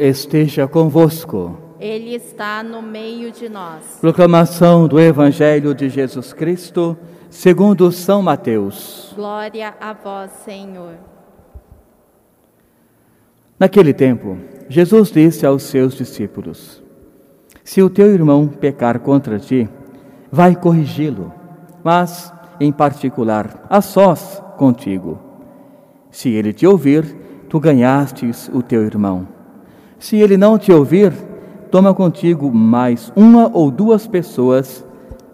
esteja convosco. Ele está no meio de nós. Proclamação do Evangelho de Jesus Cristo, segundo São Mateus. Glória a vós, Senhor. Naquele tempo, Jesus disse aos seus discípulos: Se o teu irmão pecar contra ti, vai corrigi-lo, mas, em particular, a sós contigo. Se ele te ouvir, tu ganhastes o teu irmão. Se ele não te ouvir, toma contigo mais uma ou duas pessoas,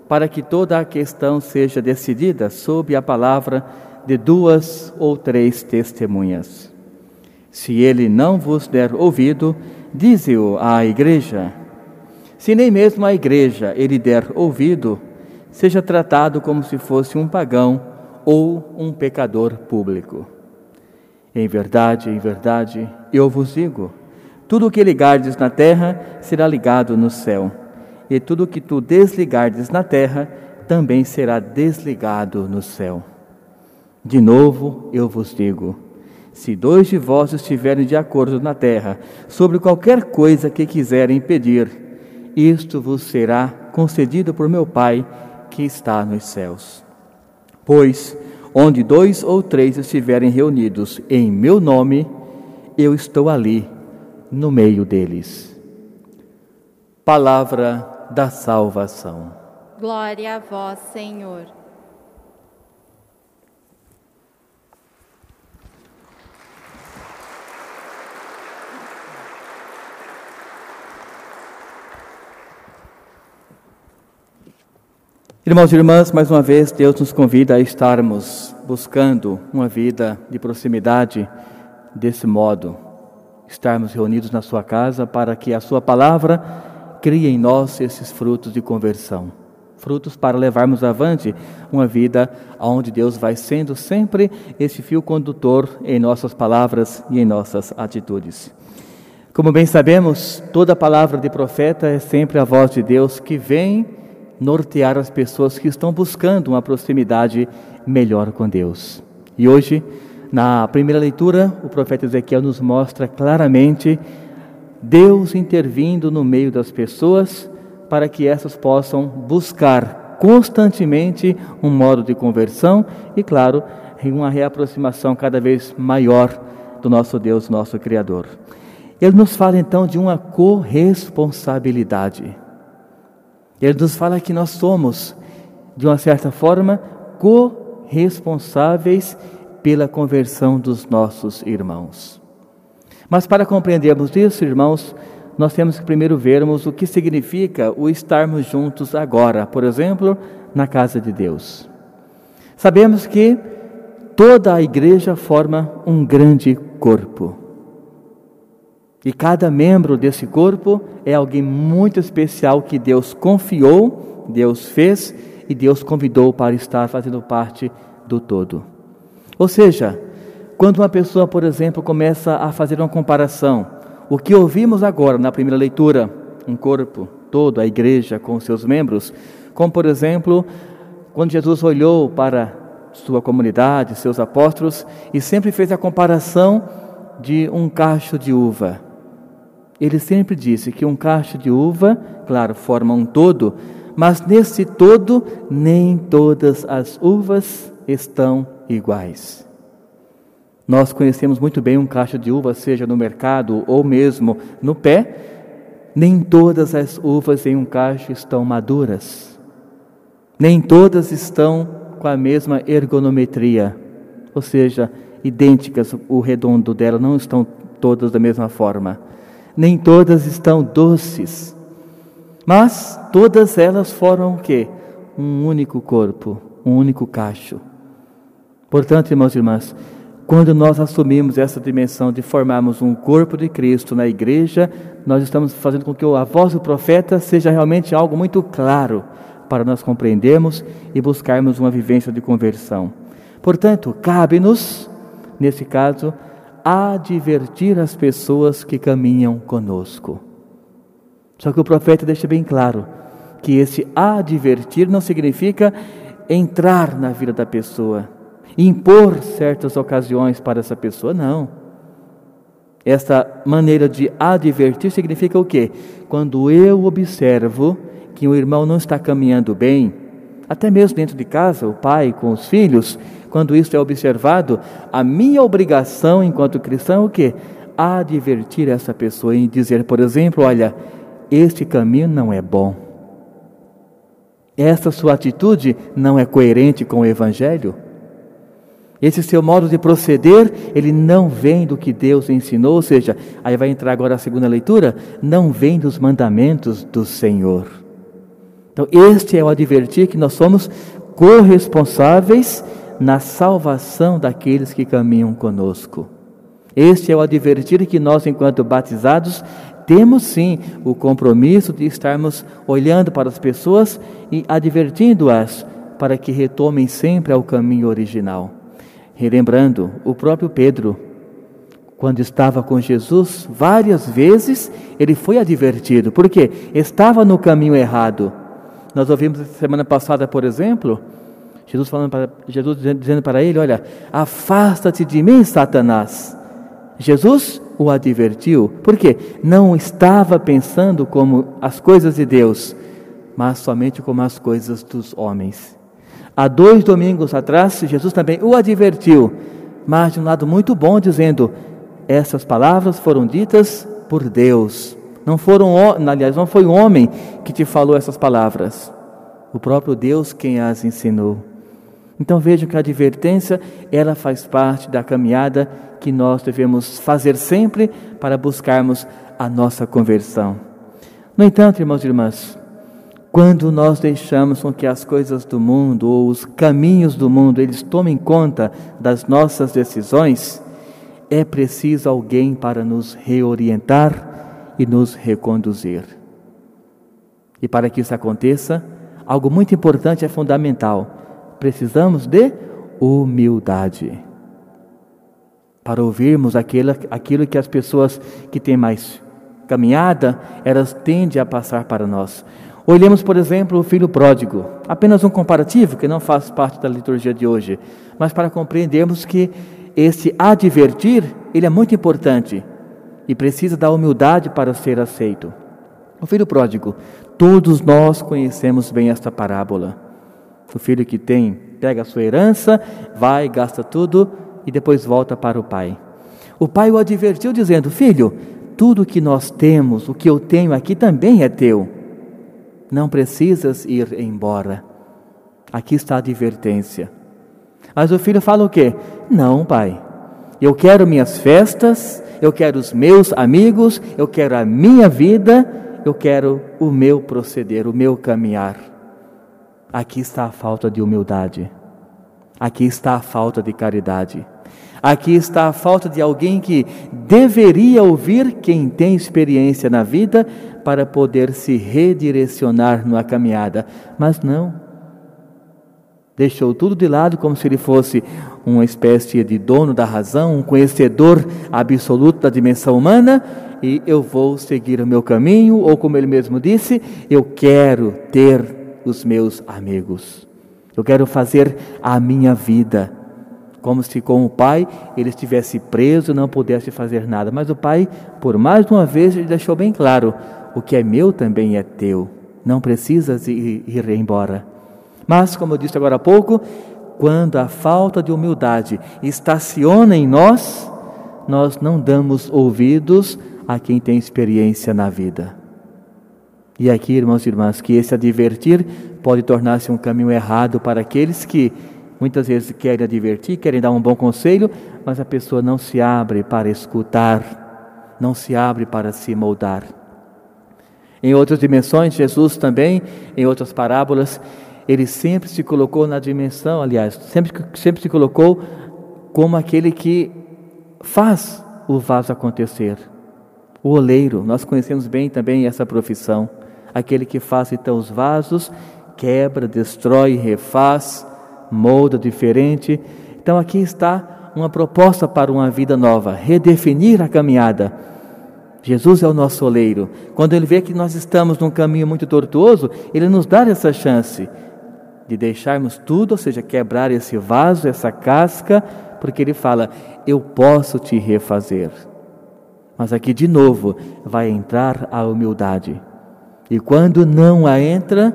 para que toda a questão seja decidida sob a palavra de duas ou três testemunhas. Se ele não vos der ouvido, dize-o à igreja. Se nem mesmo à igreja ele der ouvido, seja tratado como se fosse um pagão ou um pecador público. Em verdade, em verdade, eu vos digo: tudo o que ligardes na terra será ligado no céu, e tudo o que tu desligardes na terra também será desligado no céu. De novo eu vos digo: se dois de vós estiverem de acordo na terra sobre qualquer coisa que quiserem pedir, isto vos será concedido por meu Pai que está nos céus. Pois, onde dois ou três estiverem reunidos em meu nome, eu estou ali, no meio deles. Palavra da salvação. Glória a vós, Senhor. Irmãos e irmãs, mais uma vez Deus nos convida a estarmos buscando uma vida de proximidade desse modo, estarmos reunidos na sua casa para que a sua palavra crie em nós esses frutos de conversão, frutos para levarmos avante uma vida onde Deus vai sendo sempre esse fio condutor em nossas palavras e em nossas atitudes. Como bem sabemos, toda palavra de profeta é sempre a voz de Deus que vem nortear as pessoas que estão buscando uma proximidade melhor com Deus. E hoje, na primeira leitura, o profeta Ezequiel nos mostra claramente Deus intervindo no meio das pessoas para que essas possam buscar constantemente um modo de conversão e, claro, uma reaproximação cada vez maior do nosso Deus, nosso Criador. Ele nos fala então de uma corresponsabilidade. Ele nos fala que nós somos, de uma certa forma, corresponsáveis pela conversão dos nossos irmãos. Mas para compreendermos isso, irmãos, nós temos que primeiro vermos o que significa o estarmos juntos agora, por exemplo, na casa de Deus. Sabemos que toda a igreja forma um grande corpo. E cada membro desse corpo é alguém muito especial que Deus confiou, Deus fez e Deus convidou para estar fazendo parte do todo. Ou seja, quando uma pessoa, por exemplo, começa a fazer uma comparação, o que ouvimos agora na primeira leitura, um corpo todo, a igreja com seus membros, como por exemplo, quando Jesus olhou para sua comunidade, seus apóstolos, e sempre fez a comparação de um cacho de uva. Ele sempre disse que um cacho de uva, claro, forma um todo, mas nesse todo nem todas as uvas estão iguais. Nós conhecemos muito bem um cacho de uva, seja no mercado ou mesmo no pé. Nem todas as uvas em um cacho estão maduras. Nem todas estão com a mesma ergonometria, ou seja, idênticas, o redondo dela não estão todas da mesma forma nem todas estão doces, mas todas elas formam o quê? Um único corpo, um único cacho. Portanto, irmãos e irmãs, quando nós assumimos essa dimensão de formarmos um corpo de Cristo na igreja, nós estamos fazendo com que a voz do profeta seja realmente algo muito claro para nós compreendermos e buscarmos uma vivência de conversão. Portanto, cabe-nos, nesse caso, advertir as pessoas que caminham conosco. Só que o profeta deixa bem claro que esse advertir não significa entrar na vida da pessoa, impor certas ocasiões para essa pessoa, não. Esta maneira de advertir significa o quê? Quando eu observo que o irmão não está caminhando bem, até mesmo dentro de casa, o pai com os filhos, quando isso é observado, a minha obrigação enquanto cristão é o quê? Advertir essa pessoa e dizer, por exemplo, olha, este caminho não é bom. Essa sua atitude não é coerente com o evangelho. Esse seu modo de proceder, ele não vem do que Deus ensinou, ou seja, aí vai entrar agora a segunda leitura, não vem dos mandamentos do Senhor. Então, este é o advertir que nós somos corresponsáveis na salvação daqueles que caminham conosco. Este é o advertir que nós, enquanto batizados, temos sim o compromisso de estarmos olhando para as pessoas e advertindo-as para que retomem sempre ao caminho original. Relembrando, o próprio Pedro, quando estava com Jesus, várias vezes ele foi advertido, porque estava no caminho errado. Nós ouvimos semana passada, por exemplo, Jesus falando para Jesus dizendo para ele, olha, afasta-te de mim, Satanás. Jesus o advertiu, porque não estava pensando como as coisas de Deus, mas somente como as coisas dos homens. Há dois domingos atrás, Jesus também o advertiu, mas de um lado muito bom, dizendo: essas palavras foram ditas por Deus, não foram, aliás, não foi o homem que te falou essas palavras, o próprio Deus quem as ensinou. Então vejam que a advertência, ela faz parte da caminhada que nós devemos fazer sempre para buscarmos a nossa conversão. No entanto, irmãos e irmãs, quando nós deixamos com que as coisas do mundo ou os caminhos do mundo eles tomem conta das nossas decisões, é preciso alguém para nos reorientar e nos reconduzir. E para que isso aconteça, algo muito importante é fundamental. Precisamos de humildade. Para ouvirmos aquilo, aquilo que as pessoas que têm mais caminhada, elas tendem a passar para nós. Olhemos, por exemplo, o filho pródigo. Apenas um comparativo que não faz parte da liturgia de hoje, mas para compreendermos que esse advertir, ele é muito importante e precisa da humildade para ser aceito. O filho pródigo, todos nós conhecemos bem esta parábola. O filho que tem, pega a sua herança, vai, gasta tudo e depois volta para o pai. O pai o advertiu dizendo: Filho, tudo que nós temos, o que eu tenho aqui também é teu. Não precisas ir embora. Aqui está a advertência. Mas o filho fala o quê? Não, pai. Eu quero minhas festas, eu quero os meus amigos, eu quero a minha vida, eu quero o meu proceder, o meu caminhar. Aqui está a falta de humildade. Aqui está a falta de caridade. Aqui está a falta de alguém que deveria ouvir quem tem experiência na vida para poder se redirecionar numa caminhada, mas não deixou tudo de lado como se ele fosse uma espécie de dono da razão, um conhecedor absoluto da dimensão humana, e eu vou seguir o meu caminho, ou como ele mesmo disse, eu quero ter os meus amigos. Eu quero fazer a minha vida. Como se com o pai ele estivesse preso não pudesse fazer nada. Mas o pai, por mais de uma vez, ele deixou bem claro: o que é meu também é teu. Não precisas ir, ir embora. Mas, como eu disse agora há pouco, quando a falta de humildade estaciona em nós, nós não damos ouvidos a quem tem experiência na vida. E aqui, irmãos e irmãs, que esse advertir pode tornar-se um caminho errado para aqueles que muitas vezes querem advertir, querem dar um bom conselho, mas a pessoa não se abre para escutar, não se abre para se moldar. Em outras dimensões, Jesus também, em outras parábolas, ele sempre se colocou na dimensão, aliás, sempre, sempre se colocou como aquele que faz o vaso acontecer. O oleiro, nós conhecemos bem também essa profissão. Aquele que faz então os vasos, quebra, destrói, refaz, molda diferente. Então aqui está uma proposta para uma vida nova, redefinir a caminhada. Jesus é o nosso oleiro. Quando ele vê que nós estamos num caminho muito tortuoso, ele nos dá essa chance de deixarmos tudo, ou seja, quebrar esse vaso, essa casca, porque ele fala: Eu posso te refazer. Mas aqui de novo vai entrar a humildade. E quando não a entra,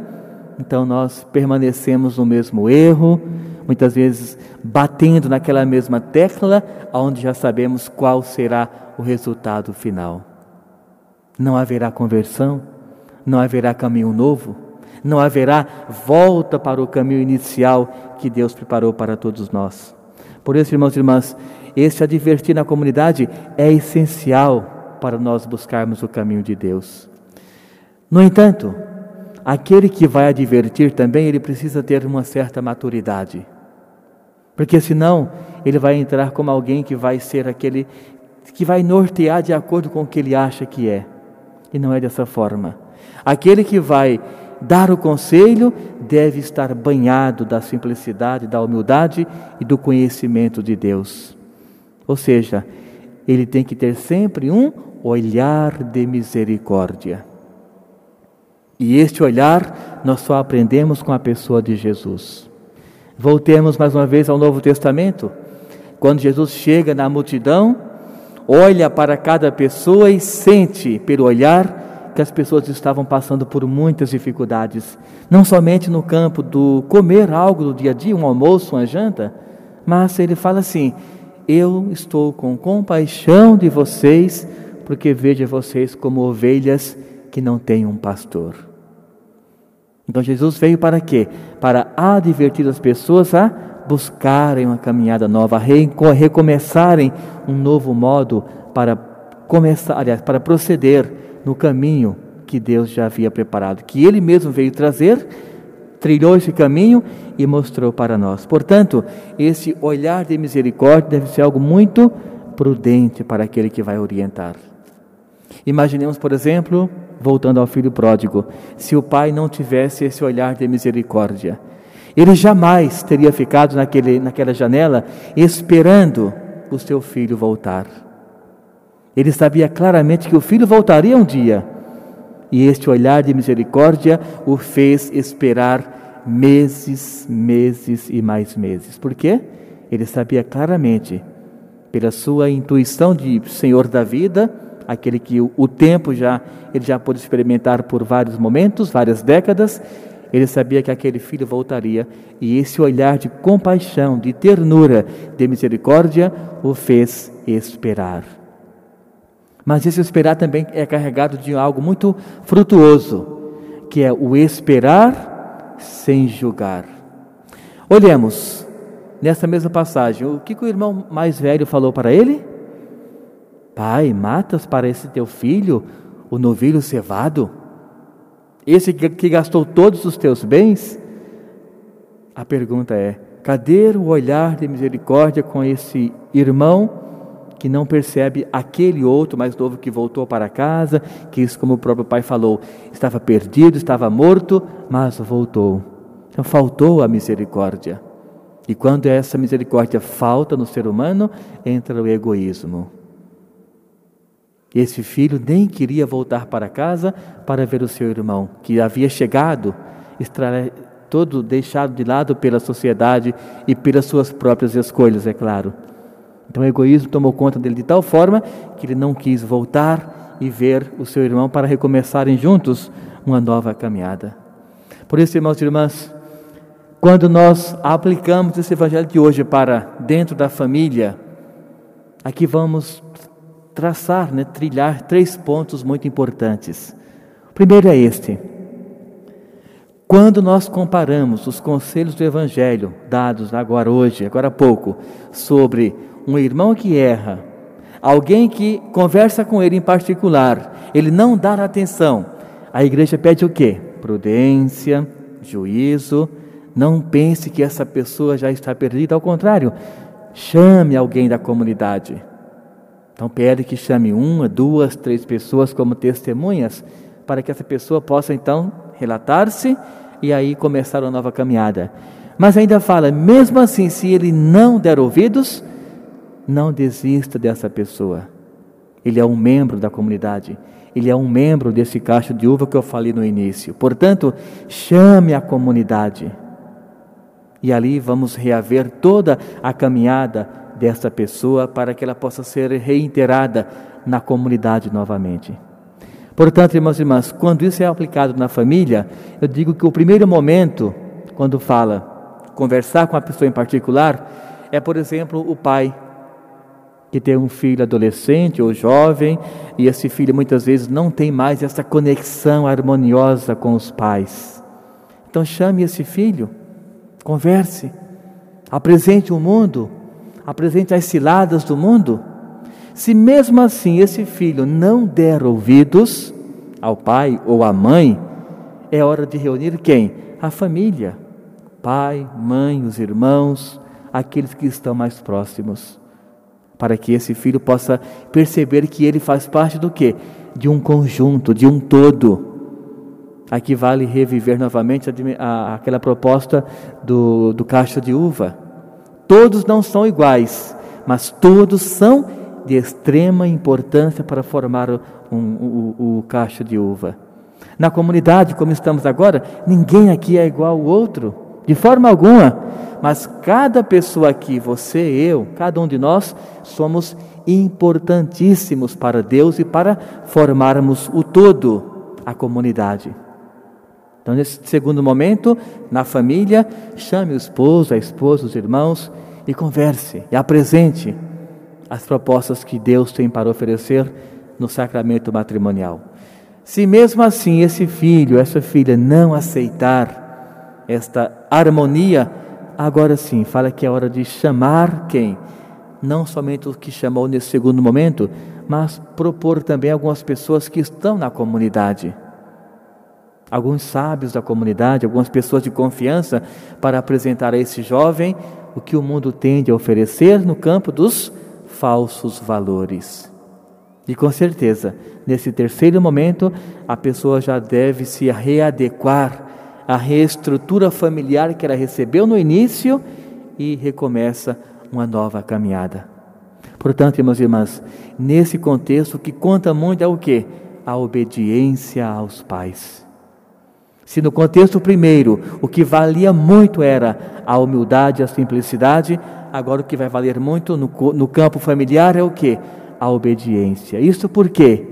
então nós permanecemos no mesmo erro, muitas vezes batendo naquela mesma tecla, onde já sabemos qual será o resultado final. Não haverá conversão, não haverá caminho novo, não haverá volta para o caminho inicial que Deus preparou para todos nós. Por isso, irmãos e irmãs, esse advertir na comunidade é essencial para nós buscarmos o caminho de Deus. No entanto, aquele que vai advertir também, ele precisa ter uma certa maturidade. Porque senão ele vai entrar como alguém que vai ser aquele que vai nortear de acordo com o que ele acha que é. E não é dessa forma. Aquele que vai dar o conselho deve estar banhado da simplicidade, da humildade e do conhecimento de Deus. Ou seja, ele tem que ter sempre um olhar de misericórdia. E este olhar nós só aprendemos com a pessoa de Jesus. Voltemos mais uma vez ao Novo Testamento. Quando Jesus chega na multidão, olha para cada pessoa e sente pelo olhar que as pessoas estavam passando por muitas dificuldades, não somente no campo do comer algo do dia a dia, um almoço, uma janta, mas ele fala assim: Eu estou com compaixão de vocês, porque vejo vocês como ovelhas que não têm um pastor. Então Jesus veio para quê? Para advertir as pessoas a buscarem uma caminhada nova, a recomeçarem um novo modo para começar, aliás, para proceder no caminho que Deus já havia preparado, que Ele mesmo veio trazer, trilhou esse caminho e mostrou para nós. Portanto, esse olhar de misericórdia deve ser algo muito prudente para aquele que vai orientar. Imaginemos, por exemplo, voltando ao filho pródigo, se o pai não tivesse esse olhar de misericórdia, ele jamais teria ficado naquele, naquela janela esperando o seu filho voltar. Ele sabia claramente que o filho voltaria um dia, e este olhar de misericórdia o fez esperar meses, meses e mais meses. Por quê? Ele sabia claramente, pela sua intuição de Senhor da vida, aquele que o, tempo já ele já pôde experimentar por vários momentos, várias décadas. Ele sabia que aquele filho voltaria e esse olhar de compaixão, de ternura, de misericórdia o fez esperar. Mas esse esperar também é carregado de algo muito frutuoso, que é o esperar sem julgar. Olhemos nessa mesma passagem, o que, que o irmão mais velho falou para ele? Pai, matas para esse teu filho o novilho cevado? Esse que gastou todos os teus bens? A pergunta é: cadê o olhar de misericórdia com esse irmão que não percebe aquele outro mais novo que voltou para casa, que isso, como o próprio pai falou, estava perdido, estava morto, mas voltou. Então faltou a misericórdia. E quando essa misericórdia falta no ser humano, entra o egoísmo. Esse filho nem queria voltar para casa para ver o seu irmão, que havia chegado, todo deixado de lado pela sociedade e pelas suas próprias escolhas, é claro. Então o egoísmo tomou conta dele de tal forma que ele não quis voltar e ver o seu irmão para recomeçarem juntos uma nova caminhada. Por isso, irmãos e irmãs, quando nós aplicamos esse evangelho de hoje para dentro da família, aqui vamos traçar, né, trilhar três pontos muito importantes. O primeiro é este. Quando nós comparamos os conselhos do Evangelho, dados agora hoje, agora há pouco, sobre um irmão que erra, alguém que conversa com ele em particular, ele não dá atenção, a igreja pede o quê? Prudência, juízo, não pense que essa pessoa já está perdida, ao contrário, chame alguém da comunidade então pede que chame uma, duas, três pessoas como testemunhas, para que essa pessoa possa então relatar-se e aí começar uma nova caminhada. Mas ainda fala, mesmo assim, se ele não der ouvidos, não desista dessa pessoa. Ele é um membro da comunidade, ele é um membro desse cacho de uva que eu falei no início. Portanto, chame a comunidade. E ali vamos reaver toda a caminhada dessa pessoa para que ela possa ser reiterada na comunidade novamente. Portanto, irmãos e irmãs, quando isso é aplicado na família, eu digo que o primeiro momento, quando fala conversar com a pessoa em particular, é, por exemplo, o pai que tem um filho adolescente ou jovem e esse filho muitas vezes não tem mais essa conexão harmoniosa com os pais. Então chame esse filho, converse, apresente o mundo, apresente as ciladas do mundo. Se mesmo assim esse filho não der ouvidos ao pai ou à mãe, é hora de reunir quem? A família, pai, mãe, os irmãos, aqueles que estão mais próximos para que esse filho possa perceber que ele faz parte do que? De um conjunto, de um todo. Aqui vale reviver novamente a, a, aquela proposta do, do cacho de uva. Todos não são iguais, mas todos são de extrema importância para formar um, o, o cacho de uva. Na comunidade, como estamos agora, ninguém aqui é igual ao outro, de forma alguma. Mas cada pessoa aqui, você, eu, cada um de nós, somos importantíssimos para Deus e para formarmos o todo, a comunidade. Então, nesse segundo momento, na família, chame o esposo, a esposa, os irmãos e converse e apresente as propostas que Deus tem para oferecer no sacramento matrimonial. Se mesmo assim esse filho, essa filha não aceitar esta harmonia Agora sim, fala que é hora de chamar quem? Não somente o que chamou nesse segundo momento, mas propor também algumas pessoas que estão na comunidade. Alguns sábios da comunidade, algumas pessoas de confiança, para apresentar a esse jovem o que o mundo tende a oferecer no campo dos falsos valores. E com certeza, nesse terceiro momento, a pessoa já deve se readequar a reestrutura familiar que ela recebeu no início e recomeça uma nova caminhada. Portanto, irmãos e irmãs, nesse contexto o que conta muito é o que? A obediência aos pais. Se no contexto primeiro o que valia muito era a humildade, a simplicidade, agora o que vai valer muito no, no campo familiar é o que? A obediência. Isso por quê?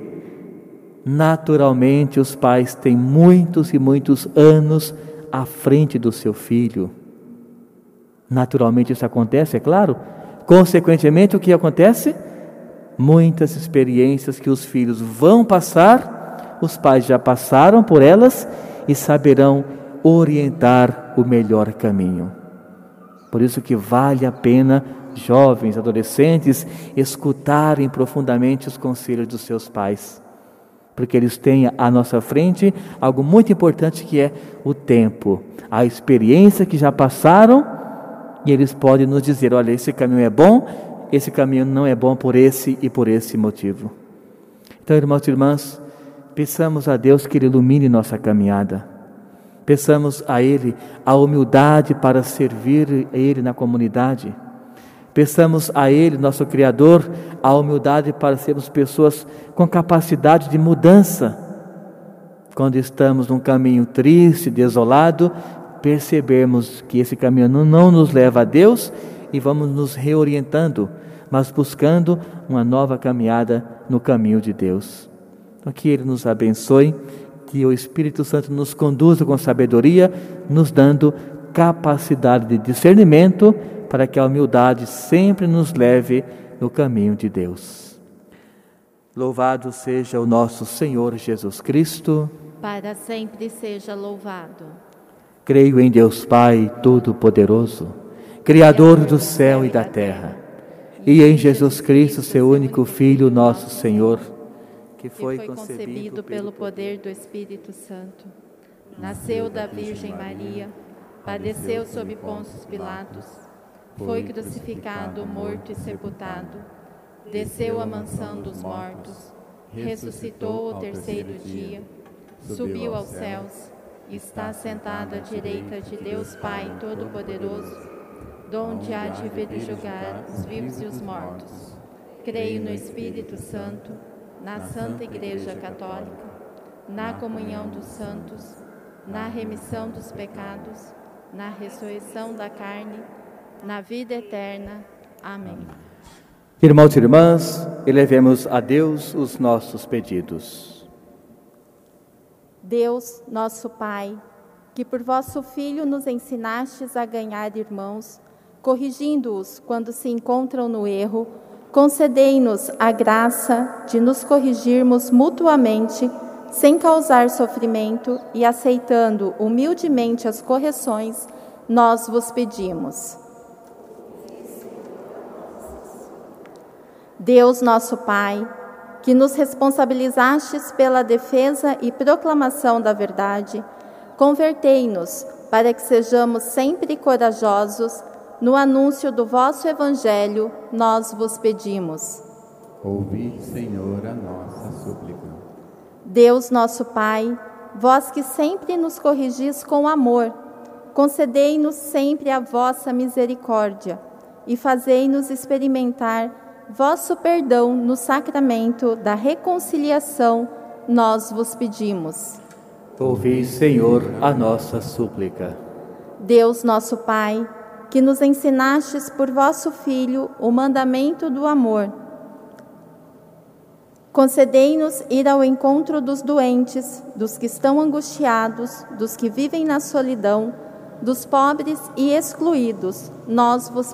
Naturalmente, os pais têm muitos e muitos anos à frente do seu filho. Naturalmente, isso acontece, é claro. Consequentemente, o que acontece? Muitas experiências que os filhos vão passar, os pais já passaram por elas e saberão orientar o melhor caminho. Por isso que vale a pena jovens, adolescentes, escutarem profundamente os conselhos dos seus pais porque eles têm à nossa frente algo muito importante que é o tempo, a experiência que já passaram e eles podem nos dizer: olha, esse caminho é bom, esse caminho não é bom por esse e por esse motivo. Então, irmãos e irmãs, peçamos a Deus que Ele ilumine nossa caminhada. Peçamos a Ele a humildade para servir Ele na comunidade. Peçamos a Ele, nosso Criador, a humildade para sermos pessoas com capacidade de mudança. Quando estamos num caminho triste, desolado, percebemos que esse caminho não nos leva a Deus e vamos nos reorientando, mas buscando uma nova caminhada no caminho de Deus. Que Ele nos abençoe, que o Espírito Santo nos conduza com sabedoria, nos dando capacidade de discernimento para que a humildade sempre nos leve no caminho de Deus. Louvado seja o nosso Senhor Jesus Cristo. Para sempre seja louvado. Creio em Deus Pai Todo-Poderoso, Criador do céu e da terra, e em Jesus Cristo, seu único Filho, nosso Senhor, que foi, concebido pelo poder do Espírito Santo, nasceu da Virgem Maria, padeceu sob Pôncio Pilatos foi crucificado, morto e sepultado, desceu à mansão dos mortos, ressuscitou ao terceiro dia, subiu aos céus, está sentado à direita de Deus Pai Todo-Poderoso, donde há de vir julgar os vivos e os mortos. Creio no Espírito Santo, na Santa Igreja Católica, na comunhão dos santos, na remissão dos pecados, na ressurreição da carne na vida eterna. Amém. Irmãos e irmãs, elevemos a Deus os nossos pedidos. Deus, nosso Pai, que por vosso Filho nos ensinastes a ganhar irmãos, corrigindo-os quando se encontram no erro, concedei-nos a graça de nos corrigirmos mutuamente, sem causar sofrimento e aceitando humildemente as correções, nós vos pedimos. Deus nosso Pai, que nos responsabilizastes pela defesa e proclamação da verdade, convertei-nos para que sejamos sempre corajosos no anúncio do vosso Evangelho, nós vos pedimos. Ouvi, Senhor, a nossa súplica. Deus nosso Pai, vós que sempre nos corrigis com amor, concedei-nos sempre a vossa misericórdia e fazei-nos experimentar vosso perdão no sacramento da reconciliação, nós vos pedimos. Ouvi, Senhor, a nossa súplica. Deus nosso Pai, que nos ensinastes por vosso Filho o mandamento do amor, concedei-nos ir ao encontro dos doentes, dos que estão angustiados, dos que vivem na solidão, dos pobres e excluídos. Nós vos